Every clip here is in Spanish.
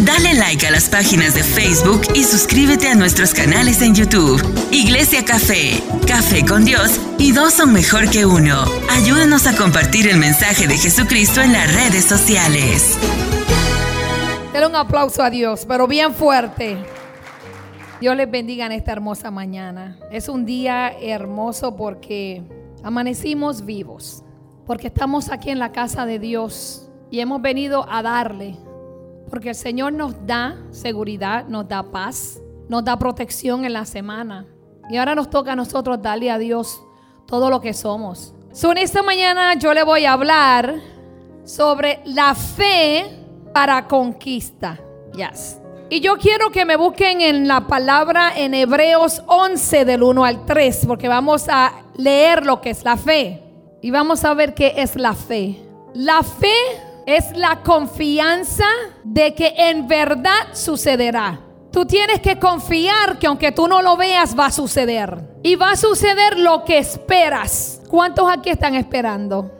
Dale like a las páginas de Facebook y suscríbete a nuestros canales en YouTube. Iglesia Café, Café con Dios y dos son mejor que uno. Ayúdanos a compartir el mensaje de Jesucristo en las redes sociales. Dale un aplauso a Dios, pero bien fuerte. Dios les bendiga en esta hermosa mañana. Es un día hermoso porque amanecimos vivos, porque estamos aquí en la casa de Dios y hemos venido a darle, porque el Señor nos da seguridad, nos da paz, nos da protección en la semana. Y ahora nos toca a nosotros darle a Dios todo lo que somos. So, en esta mañana yo le voy a hablar sobre la fe para conquista. Yes. Y yo quiero que me busquen en la palabra en Hebreos 11 del 1 al 3, porque vamos a leer lo que es la fe. Y vamos a ver qué es la fe. La fe es la confianza de que en verdad sucederá. Tú tienes que confiar que aunque tú no lo veas va a suceder. Y va a suceder lo que esperas. ¿Cuántos aquí están esperando?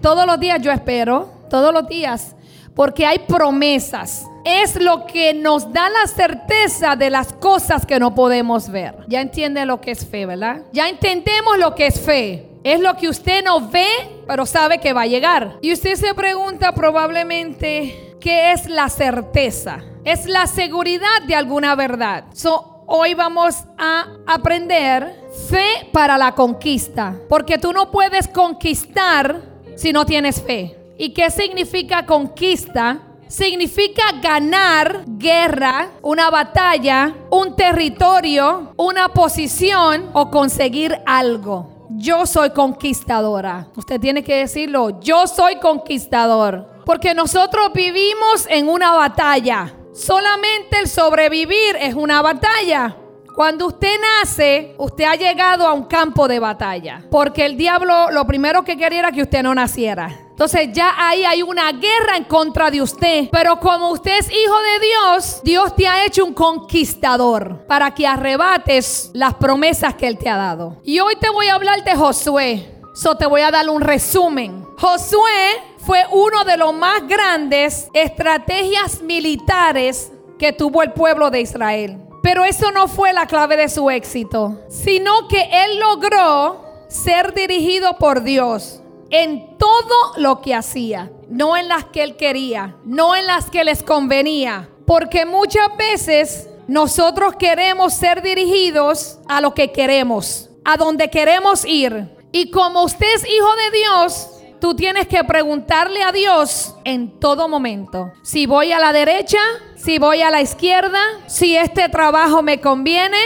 Todos los días yo espero, todos los días, porque hay promesas es lo que nos da la certeza de las cosas que no podemos ver. Ya entiende lo que es fe, ¿verdad? Ya entendemos lo que es fe. Es lo que usted no ve, pero sabe que va a llegar. Y usted se pregunta probablemente, ¿qué es la certeza? Es la seguridad de alguna verdad. So, hoy vamos a aprender fe para la conquista. Porque tú no puedes conquistar si no tienes fe. ¿Y qué significa conquista? significa ganar guerra, una batalla, un territorio, una posición o conseguir algo. Yo soy conquistadora. Usted tiene que decirlo, yo soy conquistador. Porque nosotros vivimos en una batalla. Solamente el sobrevivir es una batalla. Cuando usted nace, usted ha llegado a un campo de batalla. Porque el diablo lo primero que quería era que usted no naciera. Entonces ya ahí hay una guerra en contra de usted. Pero como usted es hijo de Dios, Dios te ha hecho un conquistador para que arrebates las promesas que Él te ha dado. Y hoy te voy a hablar de Josué. So te voy a dar un resumen. Josué fue uno de los más grandes estrategias militares que tuvo el pueblo de Israel. Pero eso no fue la clave de su éxito, sino que él logró ser dirigido por Dios en todo lo que hacía, no en las que él quería, no en las que les convenía, porque muchas veces nosotros queremos ser dirigidos a lo que queremos, a donde queremos ir. Y como usted es hijo de Dios, tú tienes que preguntarle a Dios en todo momento. Si voy a la derecha, si voy a la izquierda, si este trabajo me conviene,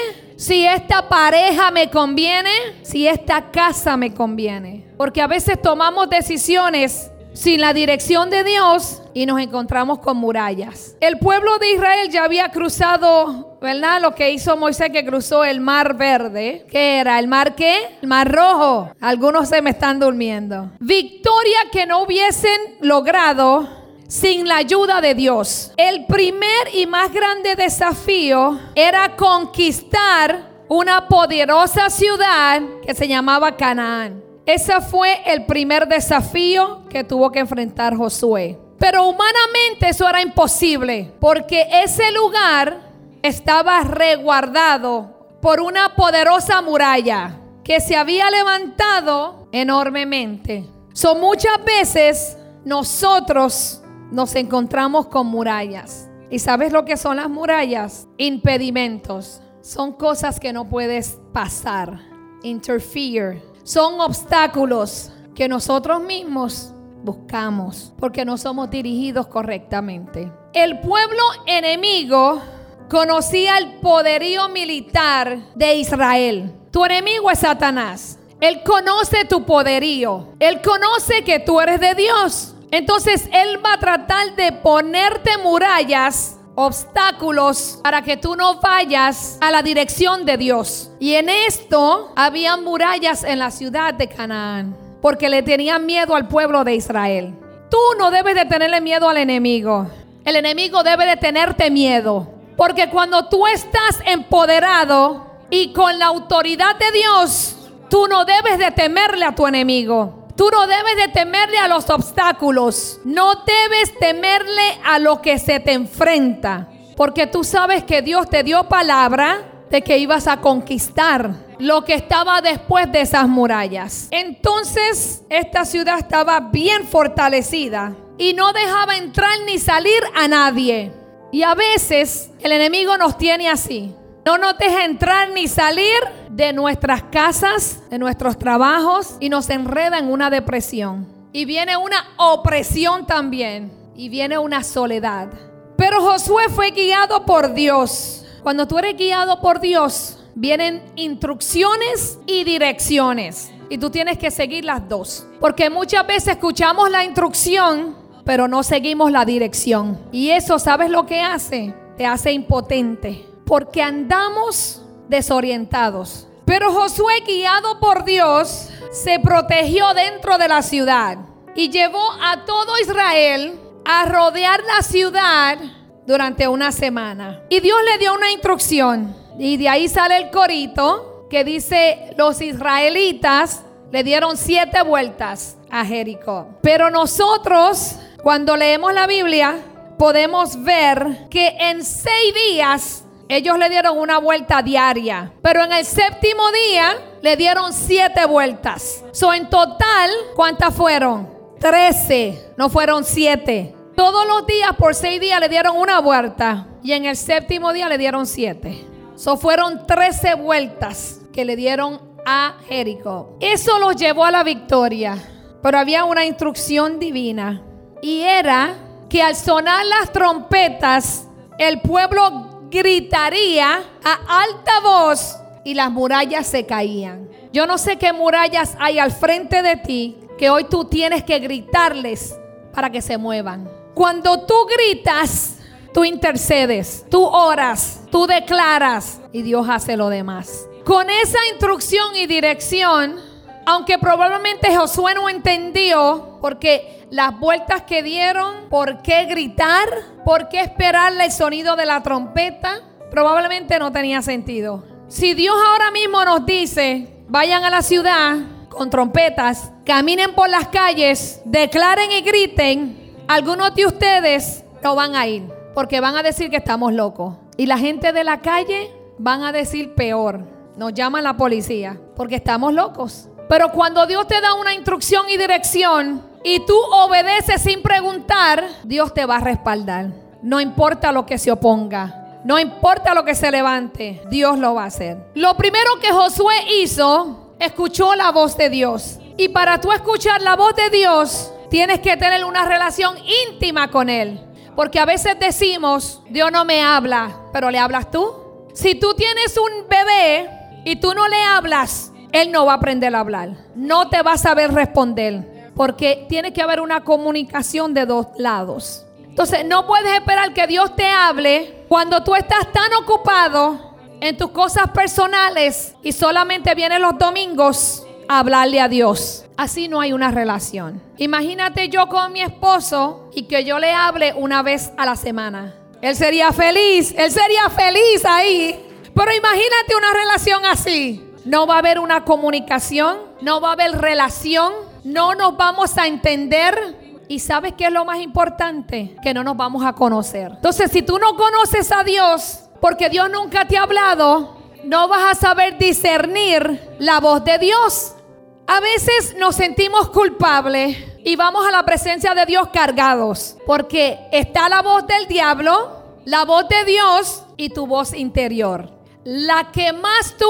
si esta pareja me conviene, si esta casa me conviene. Porque a veces tomamos decisiones sin la dirección de Dios y nos encontramos con murallas. El pueblo de Israel ya había cruzado, ¿verdad? Lo que hizo Moisés que cruzó el mar verde. ¿Qué era? ¿El mar qué? El mar rojo. Algunos se me están durmiendo. Victoria que no hubiesen logrado sin la ayuda de Dios. El primer y más grande desafío era conquistar una poderosa ciudad que se llamaba Canaán. Ese fue el primer desafío que tuvo que enfrentar Josué. Pero humanamente eso era imposible, porque ese lugar estaba reguardado por una poderosa muralla que se había levantado enormemente. Son muchas veces nosotros nos encontramos con murallas. ¿Y sabes lo que son las murallas? Impedimentos. Son cosas que no puedes pasar. Interfere son obstáculos que nosotros mismos buscamos porque no somos dirigidos correctamente. El pueblo enemigo conocía el poderío militar de Israel. Tu enemigo es Satanás. Él conoce tu poderío. Él conoce que tú eres de Dios. Entonces Él va a tratar de ponerte murallas obstáculos para que tú no vayas a la dirección de Dios. Y en esto había murallas en la ciudad de Canaán, porque le tenían miedo al pueblo de Israel. Tú no debes de tenerle miedo al enemigo. El enemigo debe de tenerte miedo, porque cuando tú estás empoderado y con la autoridad de Dios, tú no debes de temerle a tu enemigo, Tú no debes de temerle a los obstáculos. No debes temerle a lo que se te enfrenta. Porque tú sabes que Dios te dio palabra de que ibas a conquistar lo que estaba después de esas murallas. Entonces esta ciudad estaba bien fortalecida y no dejaba entrar ni salir a nadie. Y a veces el enemigo nos tiene así. No nos deja entrar ni salir de nuestras casas, de nuestros trabajos y nos enreda en una depresión. Y viene una opresión también. Y viene una soledad. Pero Josué fue guiado por Dios. Cuando tú eres guiado por Dios, vienen instrucciones y direcciones. Y tú tienes que seguir las dos. Porque muchas veces escuchamos la instrucción, pero no seguimos la dirección. Y eso, ¿sabes lo que hace? Te hace impotente porque andamos desorientados. Pero Josué, guiado por Dios, se protegió dentro de la ciudad y llevó a todo Israel a rodear la ciudad durante una semana. Y Dios le dio una instrucción. Y de ahí sale el corito que dice, los israelitas le dieron siete vueltas a Jericó. Pero nosotros, cuando leemos la Biblia, podemos ver que en seis días ellos le dieron una vuelta diaria. Pero en el séptimo día le dieron siete vueltas. So, en total, ¿cuántas fueron? Trece. No fueron siete. Todos los días por seis días le dieron una vuelta. Y en el séptimo día le dieron siete. So, fueron trece vueltas que le dieron a Jericó. Eso los llevó a la victoria. Pero había una instrucción divina. Y era que al sonar las trompetas, el pueblo gritaría a alta voz y las murallas se caían. Yo no sé qué murallas hay al frente de ti que hoy tú tienes que gritarles para que se muevan. Cuando tú gritas, tú intercedes, tú oras, tú declaras y Dios hace lo demás. Con esa instrucción y dirección, aunque probablemente Josué no entendió, porque las vueltas que dieron, por qué gritar, por qué esperarle el sonido de la trompeta, probablemente no tenía sentido. Si Dios ahora mismo nos dice, vayan a la ciudad con trompetas, caminen por las calles, declaren y griten, algunos de ustedes no van a ir, porque van a decir que estamos locos. Y la gente de la calle van a decir peor. Nos llaman la policía, porque estamos locos. Pero cuando Dios te da una instrucción y dirección y tú obedeces sin preguntar, Dios te va a respaldar. No importa lo que se oponga. No importa lo que se levante, Dios lo va a hacer. Lo primero que Josué hizo, escuchó la voz de Dios. Y para tú escuchar la voz de Dios, tienes que tener una relación íntima con Él. Porque a veces decimos, Dios no me habla, pero le hablas tú. Si tú tienes un bebé y tú no le hablas, él no va a aprender a hablar. No te va a saber responder. Porque tiene que haber una comunicación de dos lados. Entonces, no puedes esperar que Dios te hable cuando tú estás tan ocupado en tus cosas personales y solamente vienes los domingos a hablarle a Dios. Así no hay una relación. Imagínate yo con mi esposo y que yo le hable una vez a la semana. Él sería feliz, él sería feliz ahí. Pero imagínate una relación así. No va a haber una comunicación, no va a haber relación, no nos vamos a entender. Y sabes qué es lo más importante? Que no nos vamos a conocer. Entonces, si tú no conoces a Dios, porque Dios nunca te ha hablado, no vas a saber discernir la voz de Dios. A veces nos sentimos culpables y vamos a la presencia de Dios cargados, porque está la voz del diablo, la voz de Dios y tu voz interior. La que más tú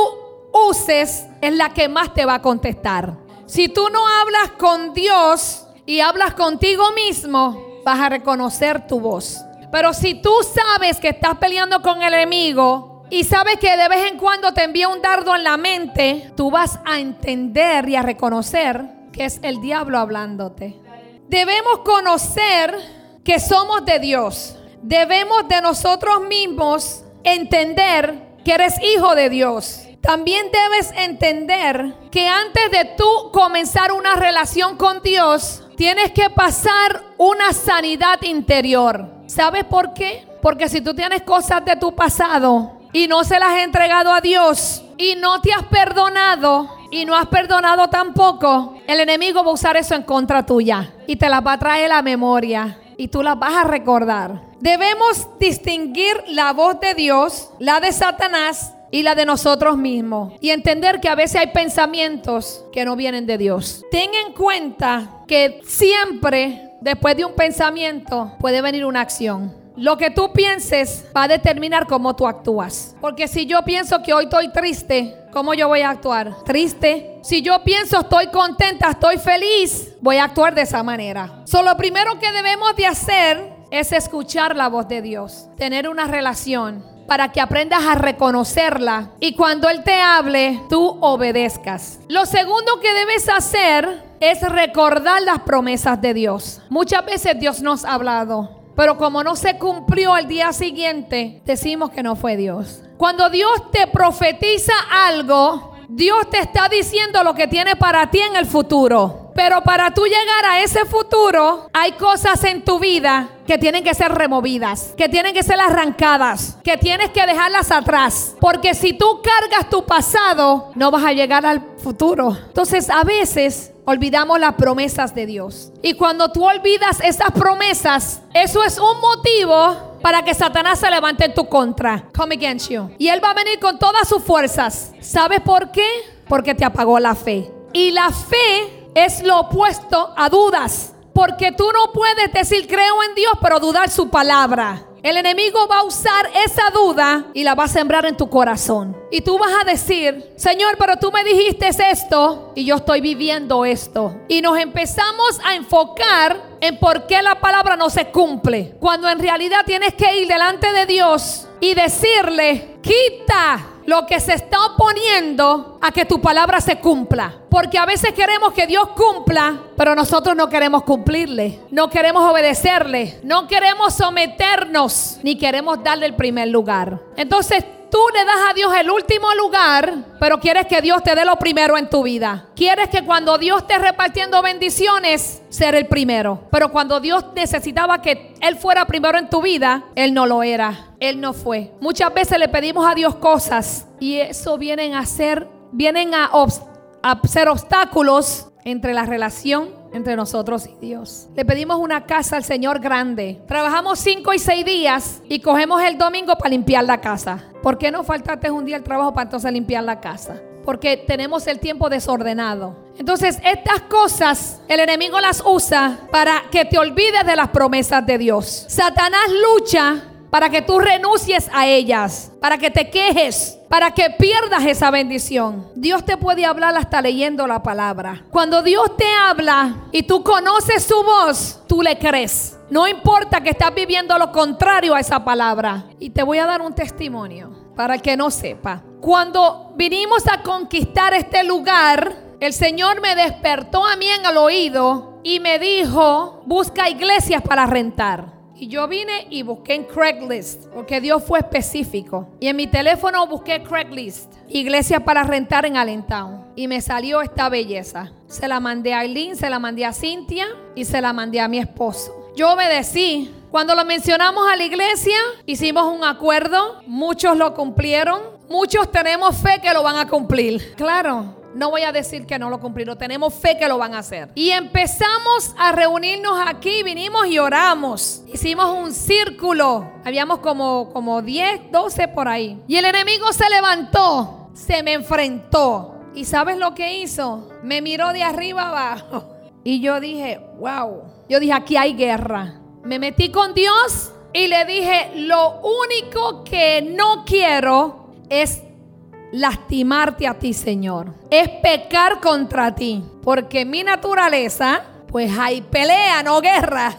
uses es la que más te va a contestar. Si tú no hablas con Dios y hablas contigo mismo, vas a reconocer tu voz. Pero si tú sabes que estás peleando con el enemigo y sabes que de vez en cuando te envía un dardo en la mente, tú vas a entender y a reconocer que es el diablo hablándote. Debemos conocer que somos de Dios. Debemos de nosotros mismos entender que eres hijo de Dios. También debes entender que antes de tú comenzar una relación con Dios, tienes que pasar una sanidad interior. ¿Sabes por qué? Porque si tú tienes cosas de tu pasado y no se las has entregado a Dios y no te has perdonado, y no has perdonado tampoco, el enemigo va a usar eso en contra tuya y te las va a traer a la memoria y tú las vas a recordar. Debemos distinguir la voz de Dios, la de Satanás y la de nosotros mismos. Y entender que a veces hay pensamientos que no vienen de Dios. Ten en cuenta que siempre después de un pensamiento puede venir una acción. Lo que tú pienses va a determinar cómo tú actúas. Porque si yo pienso que hoy estoy triste, ¿cómo yo voy a actuar? Triste. Si yo pienso estoy contenta, estoy feliz, voy a actuar de esa manera. So, lo primero que debemos de hacer es escuchar la voz de Dios, tener una relación para que aprendas a reconocerla y cuando Él te hable, tú obedezcas. Lo segundo que debes hacer es recordar las promesas de Dios. Muchas veces Dios nos ha hablado, pero como no se cumplió el día siguiente, decimos que no fue Dios. Cuando Dios te profetiza algo, Dios te está diciendo lo que tiene para ti en el futuro. Pero para tú llegar a ese futuro, hay cosas en tu vida que tienen que ser removidas, que tienen que ser arrancadas, que tienes que dejarlas atrás. Porque si tú cargas tu pasado, no vas a llegar al futuro. Entonces a veces olvidamos las promesas de Dios. Y cuando tú olvidas esas promesas, eso es un motivo para que Satanás se levante en tu contra. Come against you. Y él va a venir con todas sus fuerzas. ¿Sabes por qué? Porque te apagó la fe. Y la fe es lo opuesto a dudas. Porque tú no puedes decir creo en Dios, pero dudar su palabra. El enemigo va a usar esa duda y la va a sembrar en tu corazón. Y tú vas a decir, Señor, pero tú me dijiste esto y yo estoy viviendo esto. Y nos empezamos a enfocar en por qué la palabra no se cumple. Cuando en realidad tienes que ir delante de Dios y decirle, quita lo que se está oponiendo a que tu palabra se cumpla. Porque a veces queremos que Dios cumpla, pero nosotros no queremos cumplirle. No queremos obedecerle. No queremos someternos, ni queremos darle el primer lugar. Entonces tú le das a Dios el último lugar, pero quieres que Dios te dé lo primero en tu vida. Quieres que cuando Dios esté repartiendo bendiciones, ser el primero. Pero cuando Dios necesitaba que Él fuera primero en tu vida, Él no lo era. Él no fue. Muchas veces le pedimos a Dios cosas y eso vienen a ser, vienen a, a ser obstáculos entre la relación entre nosotros y Dios. Le pedimos una casa al Señor grande. Trabajamos cinco y seis días y cogemos el domingo para limpiar la casa. ¿Por qué no faltaste un día el trabajo para entonces limpiar la casa? Porque tenemos el tiempo desordenado. Entonces, estas cosas el enemigo las usa para que te olvides de las promesas de Dios. Satanás lucha para que tú renuncies a ellas, para que te quejes, para que pierdas esa bendición. Dios te puede hablar hasta leyendo la palabra. Cuando Dios te habla y tú conoces su voz, tú le crees. No importa que estás viviendo lo contrario a esa palabra. Y te voy a dar un testimonio para que no sepa. Cuando vinimos a conquistar este lugar, el Señor me despertó a mí en el oído y me dijo, busca iglesias para rentar. Y yo vine y busqué en Craigslist, porque Dios fue específico. Y en mi teléfono busqué Craigslist, iglesia para rentar en Allentown. Y me salió esta belleza. Se la mandé a Aileen, se la mandé a Cintia y se la mandé a mi esposo. Yo obedecí. Cuando lo mencionamos a la iglesia, hicimos un acuerdo. Muchos lo cumplieron. Muchos tenemos fe que lo van a cumplir. Claro, no voy a decir que no lo cumplieron, tenemos fe que lo van a hacer. Y empezamos a reunirnos aquí, vinimos y oramos. Hicimos un círculo, habíamos como, como 10, 12 por ahí. Y el enemigo se levantó, se me enfrentó. ¿Y sabes lo que hizo? Me miró de arriba abajo. Y yo dije, wow. Yo dije, aquí hay guerra. Me metí con Dios y le dije, lo único que no quiero es lastimarte a ti, Señor. Es pecar contra ti. Porque mi naturaleza, pues hay pelea, no guerra.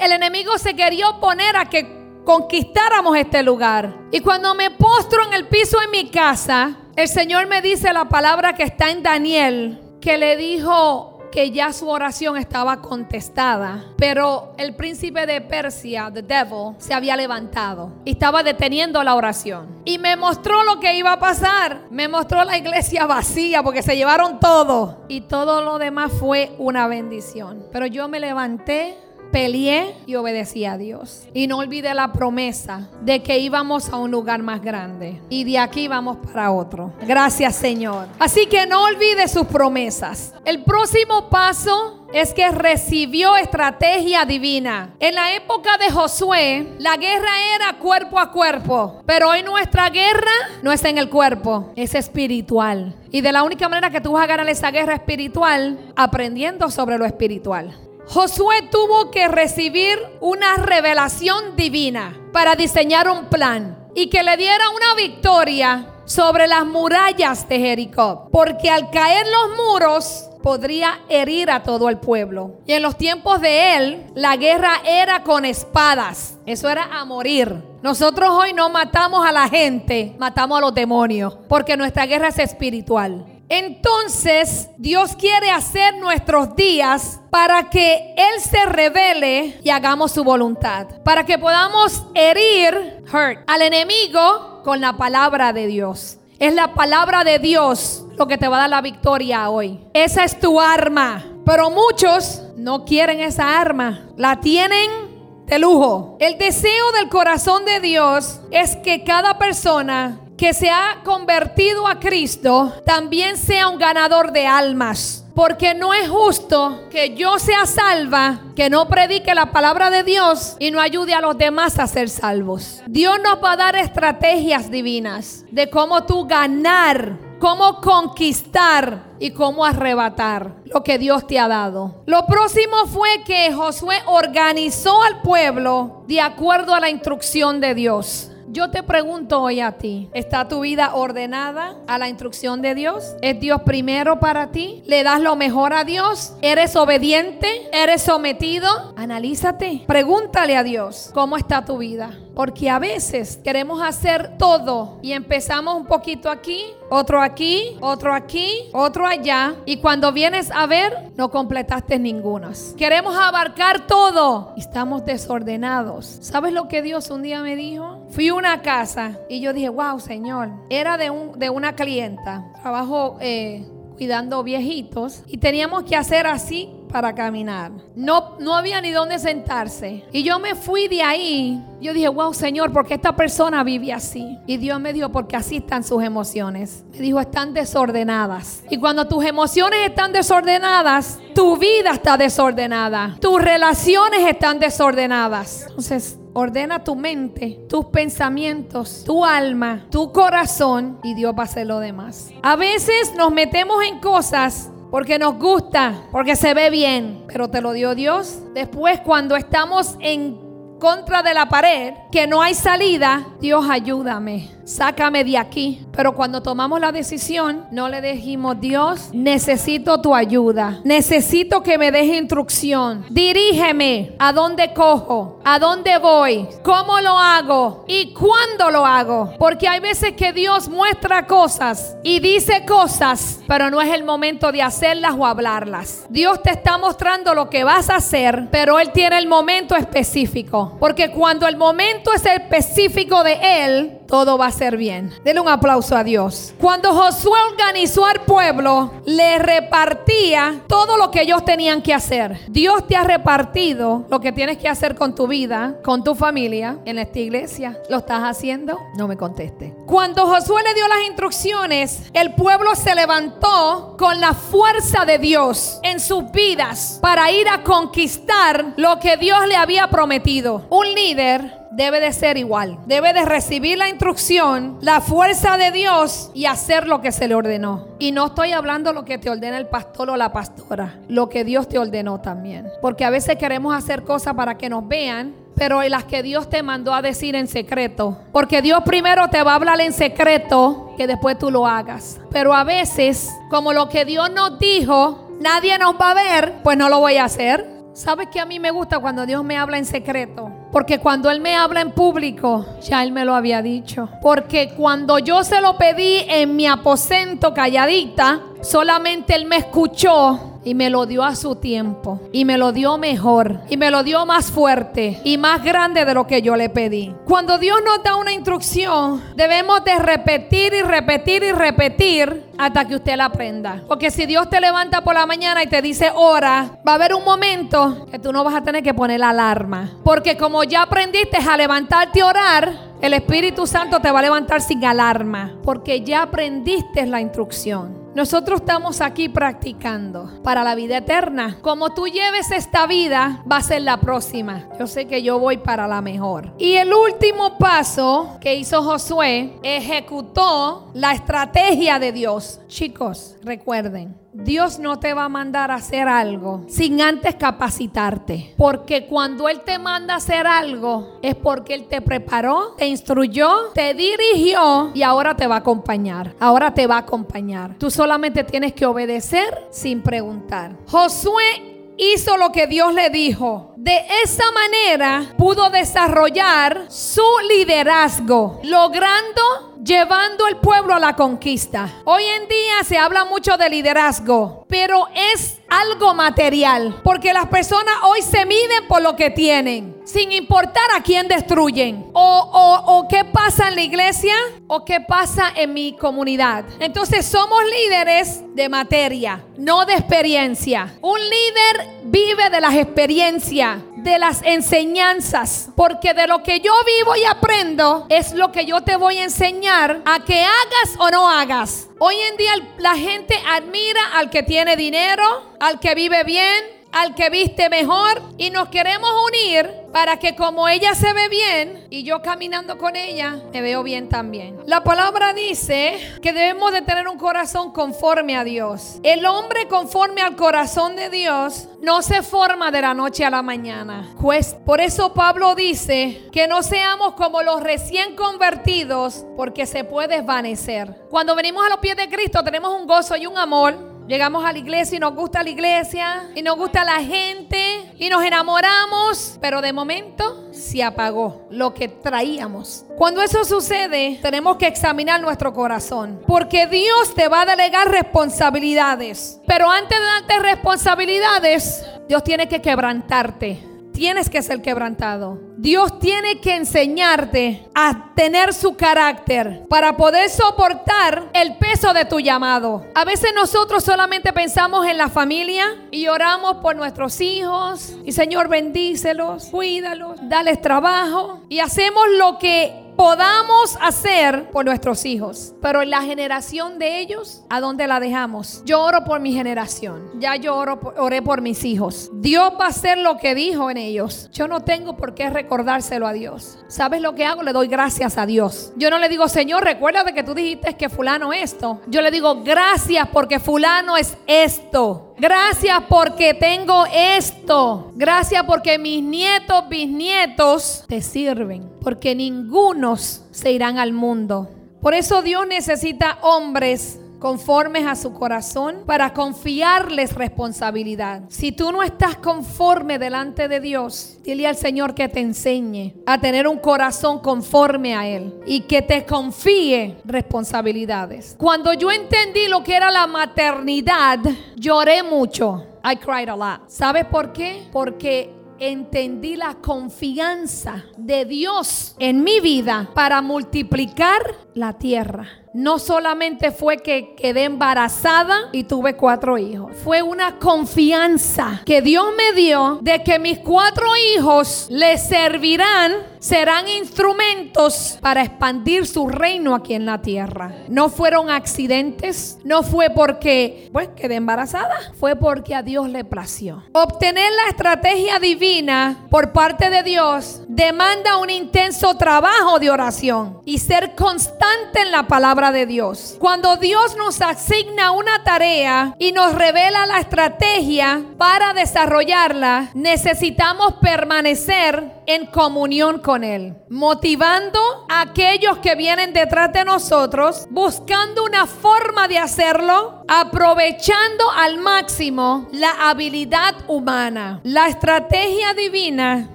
El enemigo se quería oponer a que conquistáramos este lugar. Y cuando me postro en el piso en mi casa, el Señor me dice la palabra que está en Daniel, que le dijo, que ya su oración estaba contestada, pero el príncipe de Persia, the devil, se había levantado y estaba deteniendo la oración. Y me mostró lo que iba a pasar. Me mostró la iglesia vacía porque se llevaron todo y todo lo demás fue una bendición. Pero yo me levanté peleé y obedecí a Dios. Y no olvidé la promesa de que íbamos a un lugar más grande. Y de aquí vamos para otro. Gracias Señor. Así que no olvide sus promesas. El próximo paso es que recibió estrategia divina. En la época de Josué, la guerra era cuerpo a cuerpo, pero hoy nuestra guerra no es en el cuerpo, es espiritual. Y de la única manera que tú vas a ganar esa guerra espiritual, aprendiendo sobre lo espiritual. Josué tuvo que recibir una revelación divina para diseñar un plan y que le diera una victoria sobre las murallas de Jericó. Porque al caer los muros, podría herir a todo el pueblo. Y en los tiempos de él, la guerra era con espadas. Eso era a morir. Nosotros hoy no matamos a la gente, matamos a los demonios, porque nuestra guerra es espiritual. Entonces, Dios quiere hacer nuestros días para que Él se revele y hagamos su voluntad. Para que podamos herir, al enemigo con la palabra de Dios. Es la palabra de Dios lo que te va a dar la victoria hoy. Esa es tu arma. Pero muchos no quieren esa arma. La tienen de lujo. El deseo del corazón de Dios es que cada persona que se ha convertido a Cristo también sea un ganador de almas. Porque no es justo que yo sea salva, que no predique la palabra de Dios y no ayude a los demás a ser salvos. Dios nos va a dar estrategias divinas de cómo tú ganar, cómo conquistar y cómo arrebatar lo que Dios te ha dado. Lo próximo fue que Josué organizó al pueblo de acuerdo a la instrucción de Dios. Yo te pregunto hoy a ti, ¿está tu vida ordenada a la instrucción de Dios? ¿Es Dios primero para ti? ¿Le das lo mejor a Dios? ¿Eres obediente? ¿Eres sometido? Analízate. Pregúntale a Dios, ¿cómo está tu vida? Porque a veces queremos hacer todo y empezamos un poquito aquí, otro aquí, otro aquí, otro allá. Y cuando vienes a ver, no completaste ninguna. Queremos abarcar todo y estamos desordenados. ¿Sabes lo que Dios un día me dijo? Fui a una casa y yo dije, wow, Señor, era de, un, de una clienta. Trabajo eh, cuidando viejitos y teníamos que hacer así para caminar. No, no había ni dónde sentarse. Y yo me fui de ahí. Yo dije, wow, Señor, porque esta persona vive así? Y Dios me dijo, porque así están sus emociones. Me dijo, están desordenadas. Y cuando tus emociones están desordenadas, tu vida está desordenada. Tus relaciones están desordenadas. Entonces, Ordena tu mente, tus pensamientos, tu alma, tu corazón y Dios va a hacer lo demás. A veces nos metemos en cosas porque nos gusta, porque se ve bien, pero te lo dio Dios. Después cuando estamos en contra de la pared, que no hay salida, Dios ayúdame, sácame de aquí. Pero cuando tomamos la decisión, no le dijimos, Dios, necesito tu ayuda, necesito que me deje instrucción, dirígeme a dónde cojo, a dónde voy, cómo lo hago y cuándo lo hago. Porque hay veces que Dios muestra cosas y dice cosas, pero no es el momento de hacerlas o hablarlas. Dios te está mostrando lo que vas a hacer, pero Él tiene el momento específico. Porque cuando el momento es específico de Él, todo va a ser bien. Denle un aplauso a Dios. Cuando Josué organizó al pueblo, le repartía todo lo que ellos tenían que hacer. Dios te ha repartido lo que tienes que hacer con tu vida, con tu familia, en esta iglesia. ¿Lo estás haciendo? No me conteste. Cuando Josué le dio las instrucciones, el pueblo se levantó con la fuerza de Dios en sus vidas para ir a conquistar lo que Dios le había prometido. Un líder debe de ser igual. Debe de recibir la instrucción, la fuerza de Dios y hacer lo que se le ordenó. Y no estoy hablando lo que te ordena el pastor o la pastora, lo que Dios te ordenó también. Porque a veces queremos hacer cosas para que nos vean, pero las que Dios te mandó a decir en secreto. Porque Dios primero te va a hablar en secreto que después tú lo hagas. Pero a veces, como lo que Dios nos dijo, nadie nos va a ver, pues no lo voy a hacer. ¿Sabes que a mí me gusta cuando Dios me habla en secreto? Porque cuando Él me habla en público, ya Él me lo había dicho. Porque cuando yo se lo pedí en mi aposento calladita, solamente Él me escuchó y me lo dio a su tiempo y me lo dio mejor y me lo dio más fuerte y más grande de lo que yo le pedí. Cuando Dios nos da una instrucción, debemos de repetir y repetir y repetir hasta que usted la aprenda. Porque si Dios te levanta por la mañana y te dice hora, va a haber un momento que tú no vas a tener que poner la alarma. Porque como ya aprendiste a levantarte a orar, el Espíritu Santo te va a levantar sin alarma, porque ya aprendiste la instrucción. Nosotros estamos aquí practicando para la vida eterna. Como tú lleves esta vida, va a ser la próxima. Yo sé que yo voy para la mejor. Y el último paso que hizo Josué, ejecutó la estrategia de Dios. Chicos, recuerden, Dios no te va a mandar a hacer algo sin antes capacitarte. Porque cuando Él te manda a hacer algo es porque Él te preparó, te instruyó, te dirigió y ahora te va a acompañar. Ahora te va a acompañar. Tú solamente tienes que obedecer sin preguntar. Josué hizo lo que Dios le dijo. De esa manera pudo desarrollar su liderazgo, logrando llevando el pueblo a la conquista. Hoy en día se habla mucho de liderazgo, pero es algo material, porque las personas hoy se miden por lo que tienen, sin importar a quién destruyen, o, o qué pasa en la iglesia, o qué pasa en mi comunidad. Entonces somos líderes de materia, no de experiencia. Un líder vive de las experiencias de las enseñanzas, porque de lo que yo vivo y aprendo es lo que yo te voy a enseñar a que hagas o no hagas. Hoy en día la gente admira al que tiene dinero, al que vive bien, al que viste mejor y nos queremos unir para que como ella se ve bien y yo caminando con ella, me veo bien también. La palabra dice que debemos de tener un corazón conforme a Dios. El hombre conforme al corazón de Dios no se forma de la noche a la mañana. Pues por eso Pablo dice que no seamos como los recién convertidos porque se puede desvanecer. Cuando venimos a los pies de Cristo tenemos un gozo y un amor Llegamos a la iglesia y nos gusta la iglesia y nos gusta la gente y nos enamoramos, pero de momento se apagó lo que traíamos. Cuando eso sucede, tenemos que examinar nuestro corazón, porque Dios te va a delegar responsabilidades, pero antes de darte responsabilidades, Dios tiene que quebrantarte tienes que ser quebrantado. Dios tiene que enseñarte a tener su carácter para poder soportar el peso de tu llamado. A veces nosotros solamente pensamos en la familia y oramos por nuestros hijos y Señor bendícelos, cuídalos, dales trabajo y hacemos lo que podamos hacer por nuestros hijos. Pero la generación de ellos, ¿a dónde la dejamos? Yo oro por mi generación. Ya yo oro, oré por mis hijos. Dios va a hacer lo que dijo en ellos. Yo no tengo por qué recordárselo a Dios. ¿Sabes lo que hago? Le doy gracias a Dios. Yo no le digo, Señor, recuerda de que tú dijiste que fulano esto. Yo le digo, gracias porque fulano es esto. Gracias porque tengo esto. Gracias porque mis nietos, bisnietos te sirven. Porque ningunos se irán al mundo. Por eso Dios necesita hombres conformes a su corazón para confiarles responsabilidad. Si tú no estás conforme delante de Dios, dile al Señor que te enseñe a tener un corazón conforme a Él y que te confíe responsabilidades. Cuando yo entendí lo que era la maternidad, lloré mucho. I cried a lot. ¿Sabes por qué? Porque entendí la confianza de Dios en mi vida para multiplicar la tierra. No solamente fue que quedé embarazada y tuve cuatro hijos, fue una confianza que Dios me dio de que mis cuatro hijos le servirán, serán instrumentos para expandir su reino aquí en la tierra. No fueron accidentes, no fue porque, pues, quedé embarazada, fue porque a Dios le plació. Obtener la estrategia divina por parte de Dios demanda un intenso trabajo de oración y ser constante en la palabra de Dios. Cuando Dios nos asigna una tarea y nos revela la estrategia para desarrollarla, necesitamos permanecer en comunión con Él, motivando a aquellos que vienen detrás de nosotros, buscando una forma de hacerlo, aprovechando al máximo la habilidad humana. La estrategia divina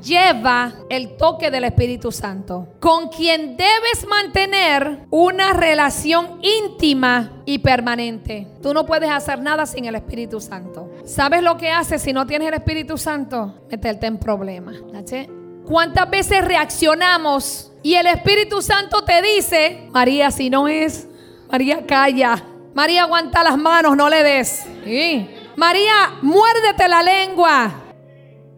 lleva el toque del Espíritu Santo, con quien debes mantener una relación íntima y permanente. Tú no puedes hacer nada sin el Espíritu Santo. ¿sabes lo que hace si no tienes el Espíritu Santo? Meterte en problemas. ¿Cuántas veces reaccionamos y el Espíritu Santo te dice, María, si no es, María, calla. María, aguanta las manos, no le des. María, muérdete la lengua.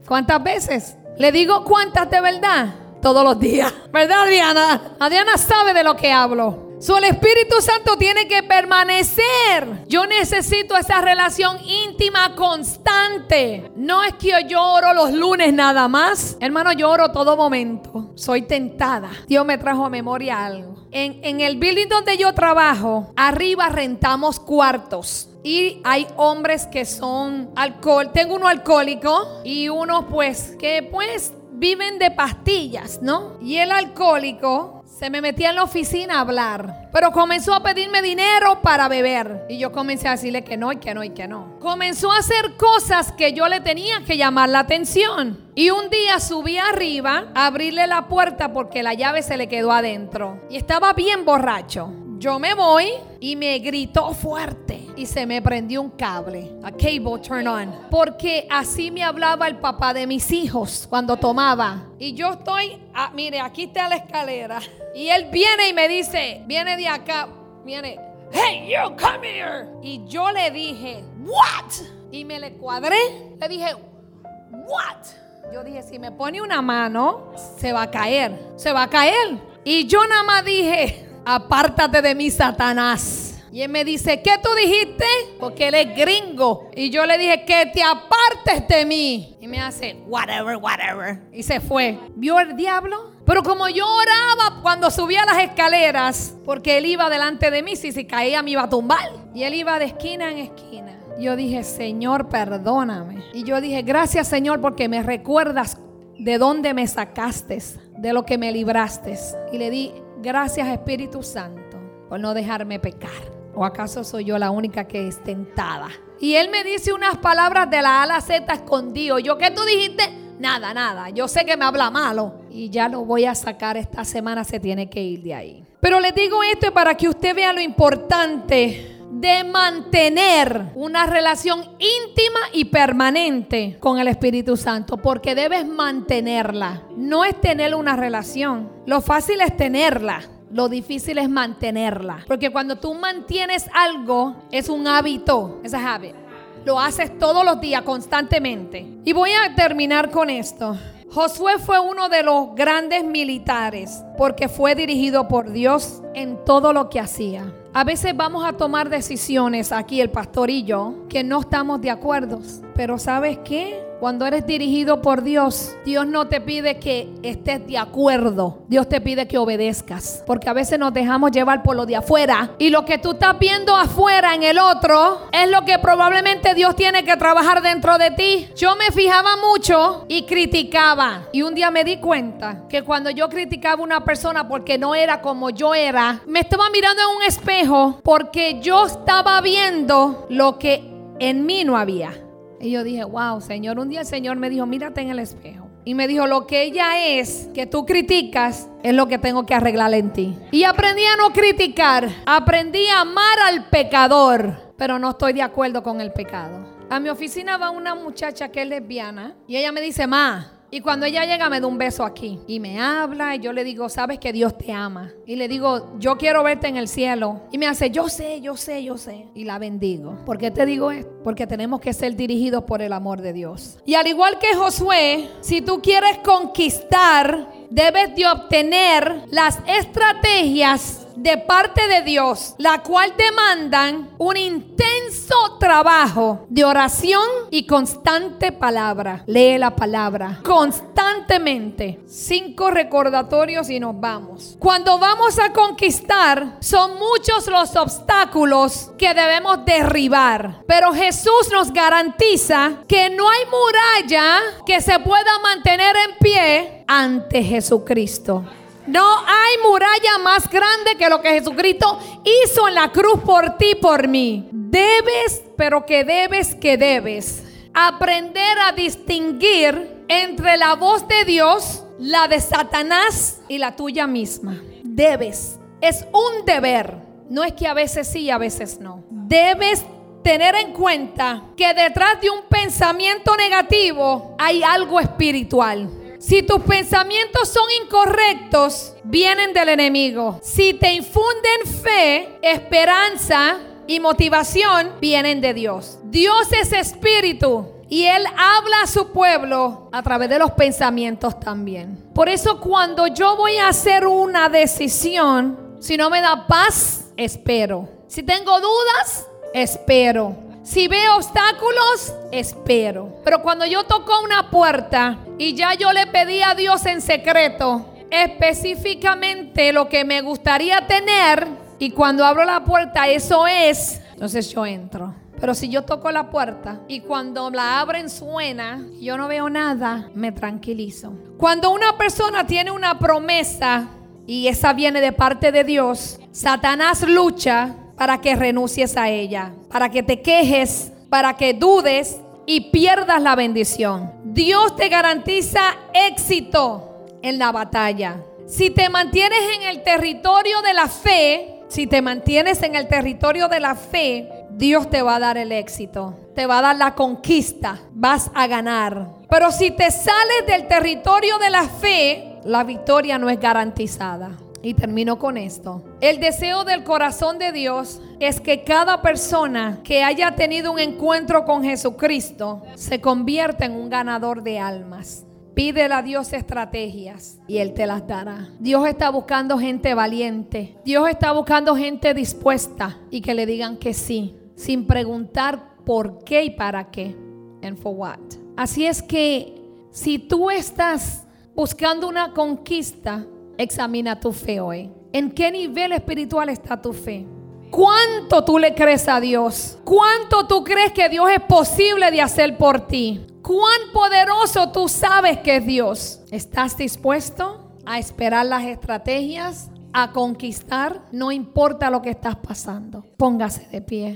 ¿Cuántas veces? Le digo cuántas de verdad. Todos los días. ¿Verdad, Diana? Adriana sabe de lo que hablo. Su el Espíritu Santo tiene que permanecer. Yo necesito esa relación íntima constante. No es que yo lloro los lunes nada más. Hermano, lloro todo momento. Soy tentada. Dios me trajo a memoria algo. En, en el building donde yo trabajo, arriba rentamos cuartos. Y hay hombres que son alcohol. Tengo uno alcohólico y uno pues que pues viven de pastillas, ¿no? Y el alcohólico se me metía en la oficina a hablar. Pero comenzó a pedirme dinero para beber. Y yo comencé a decirle que no y que no y que no. Comenzó a hacer cosas que yo le tenía que llamar la atención. Y un día subí arriba a abrirle la puerta porque la llave se le quedó adentro. Y estaba bien borracho. Yo me voy y me gritó fuerte y se me prendió un cable, a cable turn on, porque así me hablaba el papá de mis hijos cuando tomaba. Y yo estoy, ah, mire, aquí está la escalera y él viene y me dice, viene de acá, viene, hey, you come here. Y yo le dije, what? Y me le cuadré, le dije, what? Yo dije, si me pone una mano, se va a caer, se va a caer. Y yo nada más dije, apártate de mí, Satanás. Y él me dice, ¿qué tú dijiste? Porque él es gringo. Y yo le dije, que te apartes de mí. Y me hace, whatever, whatever. Y se fue. ¿Vio el diablo? Pero como yo oraba cuando subía las escaleras, porque él iba delante de mí, si se caía me iba a tumbar. Y él iba de esquina en esquina. Yo dije, Señor, perdóname. Y yo dije, gracias Señor porque me recuerdas de dónde me sacaste, de lo que me libraste. Y le di Gracias Espíritu Santo por no dejarme pecar. ¿O acaso soy yo la única que es tentada? Y él me dice unas palabras de la A a la Z escondido. Yo, ¿qué tú dijiste? Nada, nada. Yo sé que me habla malo. Y ya lo voy a sacar esta semana. Se tiene que ir de ahí. Pero le digo esto para que usted vea lo importante de mantener una relación íntima y permanente con el Espíritu Santo, porque debes mantenerla. No es tener una relación, lo fácil es tenerla. Lo difícil es mantenerla. Porque cuando tú mantienes algo, es un hábito. Es habit. Lo haces todos los días, constantemente. Y voy a terminar con esto. Josué fue uno de los grandes militares porque fue dirigido por Dios en todo lo que hacía. A veces vamos a tomar decisiones aquí el pastor y yo que no estamos de acuerdo. Pero ¿sabes qué? Cuando eres dirigido por Dios, Dios no te pide que estés de acuerdo. Dios te pide que obedezcas. Porque a veces nos dejamos llevar por lo de afuera. Y lo que tú estás viendo afuera en el otro es lo que probablemente Dios tiene que trabajar dentro de ti. Yo me fijaba mucho y criticaba. Y un día me di cuenta que cuando yo criticaba a una persona porque no era como yo era, me estaba mirando en un espejo porque yo estaba viendo lo que en mí no había. Y yo dije, wow, Señor, un día el Señor me dijo, mírate en el espejo. Y me dijo, lo que ella es, que tú criticas, es lo que tengo que arreglar en ti. Y aprendí a no criticar, aprendí a amar al pecador, pero no estoy de acuerdo con el pecado. A mi oficina va una muchacha que es lesbiana y ella me dice, ma, y cuando ella llega me da un beso aquí y me habla y yo le digo, sabes que Dios te ama. Y le digo, yo quiero verte en el cielo. Y me hace, yo sé, yo sé, yo sé. Y la bendigo. ¿Por qué te digo esto? Porque tenemos que ser dirigidos por el amor de Dios. Y al igual que Josué, si tú quieres conquistar, debes de obtener las estrategias de parte de Dios, la cual demandan un intenso trabajo de oración y constante palabra. Lee la palabra constantemente. Cinco recordatorios y nos vamos. Cuando vamos a conquistar, son muchos los obstáculos que debemos derribar. Pero Jesús nos garantiza que no hay muralla que se pueda mantener en pie ante Jesucristo. No hay muralla más grande que lo que Jesucristo hizo en la cruz por ti, por mí. Debes, pero que debes, que debes aprender a distinguir entre la voz de Dios, la de Satanás y la tuya misma. Debes. Es un deber. No es que a veces sí, a veces no. Debes tener en cuenta que detrás de un pensamiento negativo hay algo espiritual. Si tus pensamientos son incorrectos, vienen del enemigo. Si te infunden fe, esperanza y motivación, vienen de Dios. Dios es espíritu y Él habla a su pueblo a través de los pensamientos también. Por eso cuando yo voy a hacer una decisión, si no me da paz, espero. Si tengo dudas, espero. Si veo obstáculos, espero. Pero cuando yo toco una puerta y ya yo le pedí a Dios en secreto específicamente lo que me gustaría tener y cuando abro la puerta eso es, entonces yo entro. Pero si yo toco la puerta y cuando la abren suena, yo no veo nada, me tranquilizo. Cuando una persona tiene una promesa y esa viene de parte de Dios, Satanás lucha para que renuncies a ella, para que te quejes, para que dudes y pierdas la bendición. Dios te garantiza éxito en la batalla. Si te mantienes en el territorio de la fe, si te mantienes en el territorio de la fe, Dios te va a dar el éxito, te va a dar la conquista, vas a ganar. Pero si te sales del territorio de la fe, la victoria no es garantizada. Y termino con esto. El deseo del corazón de Dios es que cada persona que haya tenido un encuentro con Jesucristo se convierta en un ganador de almas. Pídele a Dios estrategias y Él te las dará. Dios está buscando gente valiente. Dios está buscando gente dispuesta y que le digan que sí, sin preguntar por qué y para qué. And for what. Así es que si tú estás buscando una conquista, Examina tu fe hoy. ¿En qué nivel espiritual está tu fe? ¿Cuánto tú le crees a Dios? ¿Cuánto tú crees que Dios es posible de hacer por ti? ¿Cuán poderoso tú sabes que es Dios? ¿Estás dispuesto a esperar las estrategias, a conquistar? No importa lo que estás pasando. Póngase de pie.